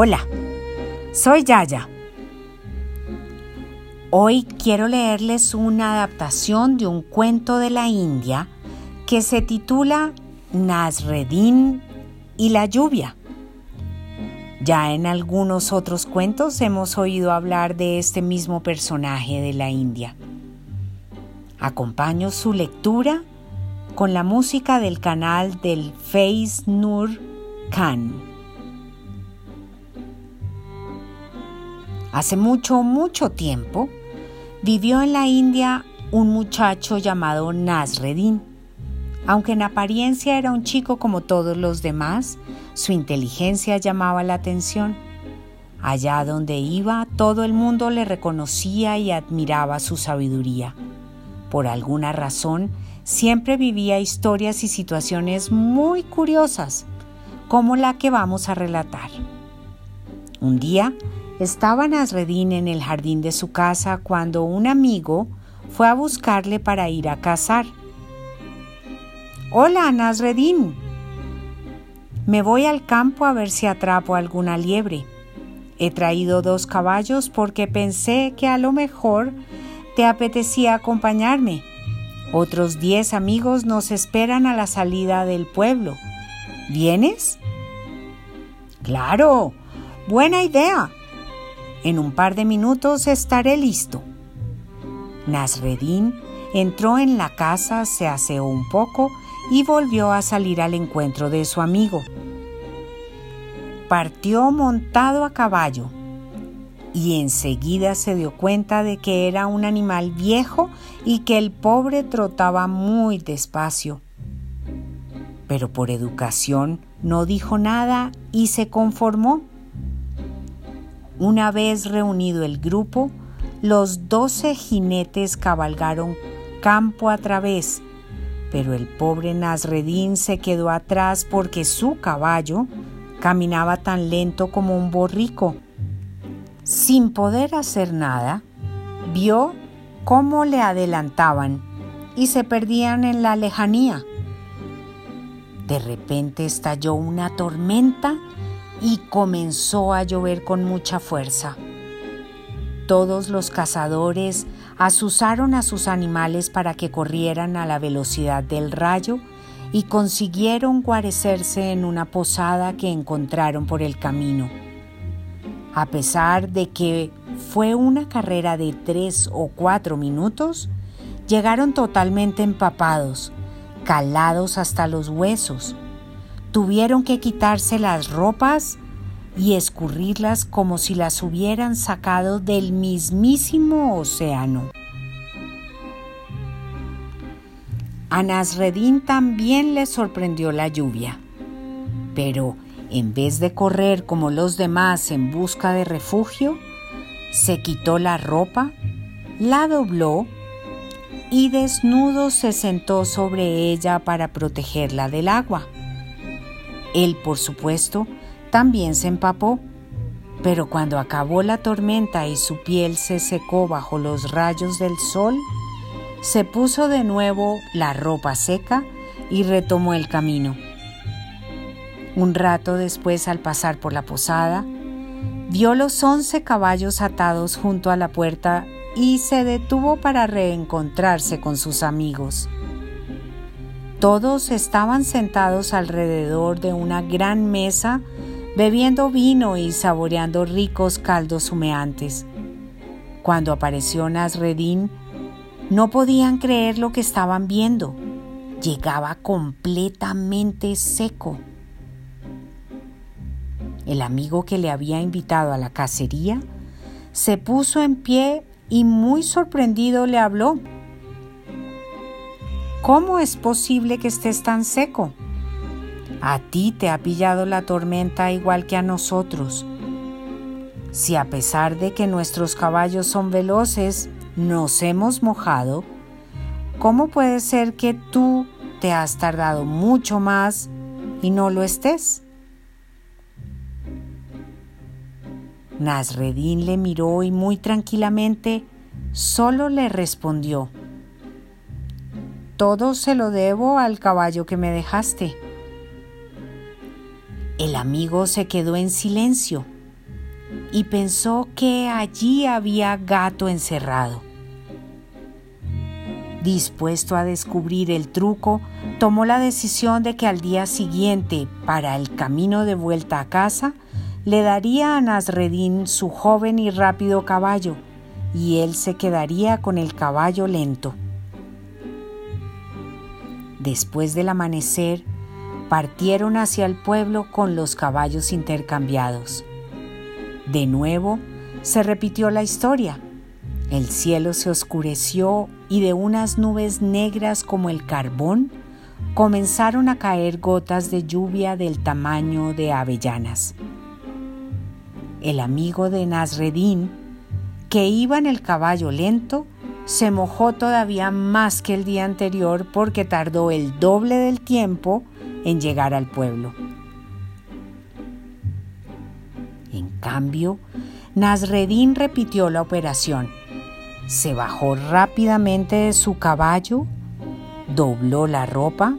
Hola, soy Yaya. Hoy quiero leerles una adaptación de un cuento de la India que se titula Nasreddin y la lluvia. Ya en algunos otros cuentos hemos oído hablar de este mismo personaje de la India. Acompaño su lectura con la música del canal del Face Nur Khan. Hace mucho, mucho tiempo vivió en la India un muchacho llamado Nasreddin. Aunque en apariencia era un chico como todos los demás, su inteligencia llamaba la atención. Allá donde iba, todo el mundo le reconocía y admiraba su sabiduría. Por alguna razón, siempre vivía historias y situaciones muy curiosas, como la que vamos a relatar. Un día, estaba Nasreddin en el jardín de su casa cuando un amigo fue a buscarle para ir a cazar. Hola, Nasreddin. Me voy al campo a ver si atrapo alguna liebre. He traído dos caballos porque pensé que a lo mejor te apetecía acompañarme. Otros diez amigos nos esperan a la salida del pueblo. ¿Vienes? Claro, buena idea. En un par de minutos estaré listo. Nasreddin entró en la casa, se aseó un poco y volvió a salir al encuentro de su amigo. Partió montado a caballo y enseguida se dio cuenta de que era un animal viejo y que el pobre trotaba muy despacio. Pero por educación no dijo nada y se conformó. Una vez reunido el grupo, los doce jinetes cabalgaron campo a través pero el pobre Nasreddin se quedó atrás porque su caballo caminaba tan lento como un borrico. Sin poder hacer nada, vio cómo le adelantaban y se perdían en la lejanía. De repente estalló una tormenta y comenzó a llover con mucha fuerza. Todos los cazadores asusaron a sus animales para que corrieran a la velocidad del rayo y consiguieron guarecerse en una posada que encontraron por el camino. A pesar de que fue una carrera de tres o cuatro minutos, llegaron totalmente empapados, calados hasta los huesos. Tuvieron que quitarse las ropas y escurrirlas como si las hubieran sacado del mismísimo océano. A Nasreddin también le sorprendió la lluvia, pero en vez de correr como los demás en busca de refugio, se quitó la ropa, la dobló y desnudo se sentó sobre ella para protegerla del agua. Él, por supuesto, también se empapó, pero cuando acabó la tormenta y su piel se secó bajo los rayos del sol, se puso de nuevo la ropa seca y retomó el camino. Un rato después, al pasar por la posada, vio los once caballos atados junto a la puerta y se detuvo para reencontrarse con sus amigos. Todos estaban sentados alrededor de una gran mesa bebiendo vino y saboreando ricos caldos humeantes. Cuando apareció Nasreddin, no podían creer lo que estaban viendo. Llegaba completamente seco. El amigo que le había invitado a la cacería se puso en pie y muy sorprendido le habló. ¿Cómo es posible que estés tan seco? A ti te ha pillado la tormenta igual que a nosotros. Si a pesar de que nuestros caballos son veloces, nos hemos mojado, ¿cómo puede ser que tú te has tardado mucho más y no lo estés? Nasreddin le miró y muy tranquilamente solo le respondió, Todo se lo debo al caballo que me dejaste. El amigo se quedó en silencio y pensó que allí había gato encerrado. Dispuesto a descubrir el truco, tomó la decisión de que al día siguiente, para el camino de vuelta a casa, le daría a Nasreddin su joven y rápido caballo, y él se quedaría con el caballo lento. Después del amanecer, partieron hacia el pueblo con los caballos intercambiados. De nuevo se repitió la historia. El cielo se oscureció y de unas nubes negras como el carbón comenzaron a caer gotas de lluvia del tamaño de avellanas. El amigo de Nasreddin, que iba en el caballo lento, se mojó todavía más que el día anterior porque tardó el doble del tiempo en llegar al pueblo. En cambio, Nasreddin repitió la operación. Se bajó rápidamente de su caballo, dobló la ropa,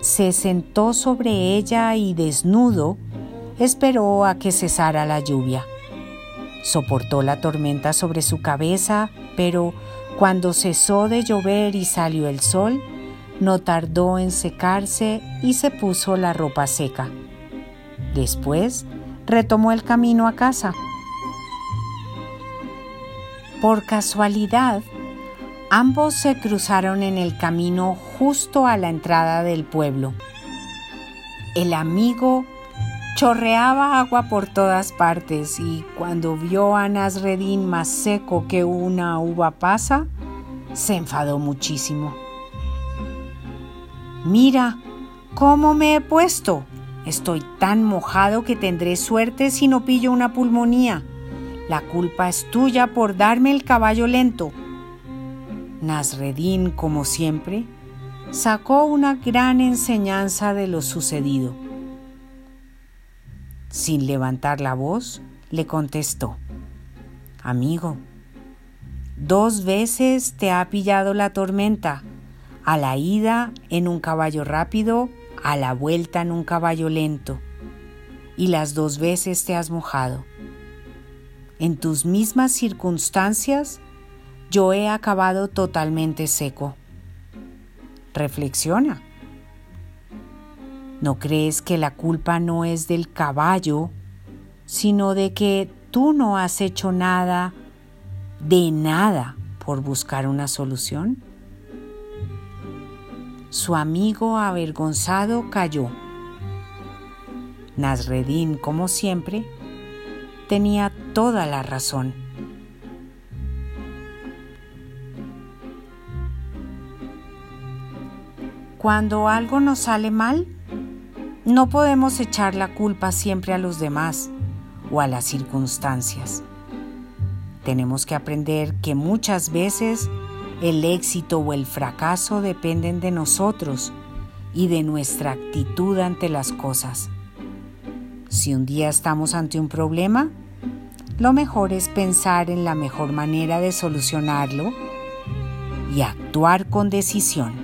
se sentó sobre ella y desnudo esperó a que cesara la lluvia. Soportó la tormenta sobre su cabeza, pero cuando cesó de llover y salió el sol, no tardó en secarse y se puso la ropa seca. Después retomó el camino a casa. Por casualidad, ambos se cruzaron en el camino justo a la entrada del pueblo. El amigo chorreaba agua por todas partes y cuando vio a Nasreddin más seco que una uva pasa, se enfadó muchísimo. Mira, ¿cómo me he puesto? Estoy tan mojado que tendré suerte si no pillo una pulmonía. La culpa es tuya por darme el caballo lento. Nasreddin, como siempre, sacó una gran enseñanza de lo sucedido. Sin levantar la voz, le contestó, Amigo, dos veces te ha pillado la tormenta a la ida en un caballo rápido, a la vuelta en un caballo lento, y las dos veces te has mojado. En tus mismas circunstancias, yo he acabado totalmente seco. Reflexiona. ¿No crees que la culpa no es del caballo, sino de que tú no has hecho nada, de nada, por buscar una solución? Su amigo avergonzado cayó. Nasreddin, como siempre, tenía toda la razón. Cuando algo nos sale mal, no podemos echar la culpa siempre a los demás o a las circunstancias. Tenemos que aprender que muchas veces el éxito o el fracaso dependen de nosotros y de nuestra actitud ante las cosas. Si un día estamos ante un problema, lo mejor es pensar en la mejor manera de solucionarlo y actuar con decisión.